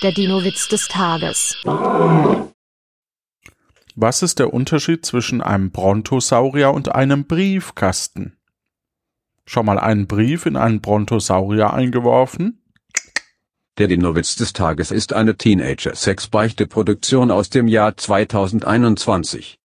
Der Dino-Witz des Tages. Was ist der Unterschied zwischen einem Brontosaurier und einem Briefkasten? Schon mal einen Brief in einen Brontosaurier eingeworfen? Der Dino-Witz des Tages ist eine Teenager-Sex-Beichte-Produktion aus dem Jahr 2021.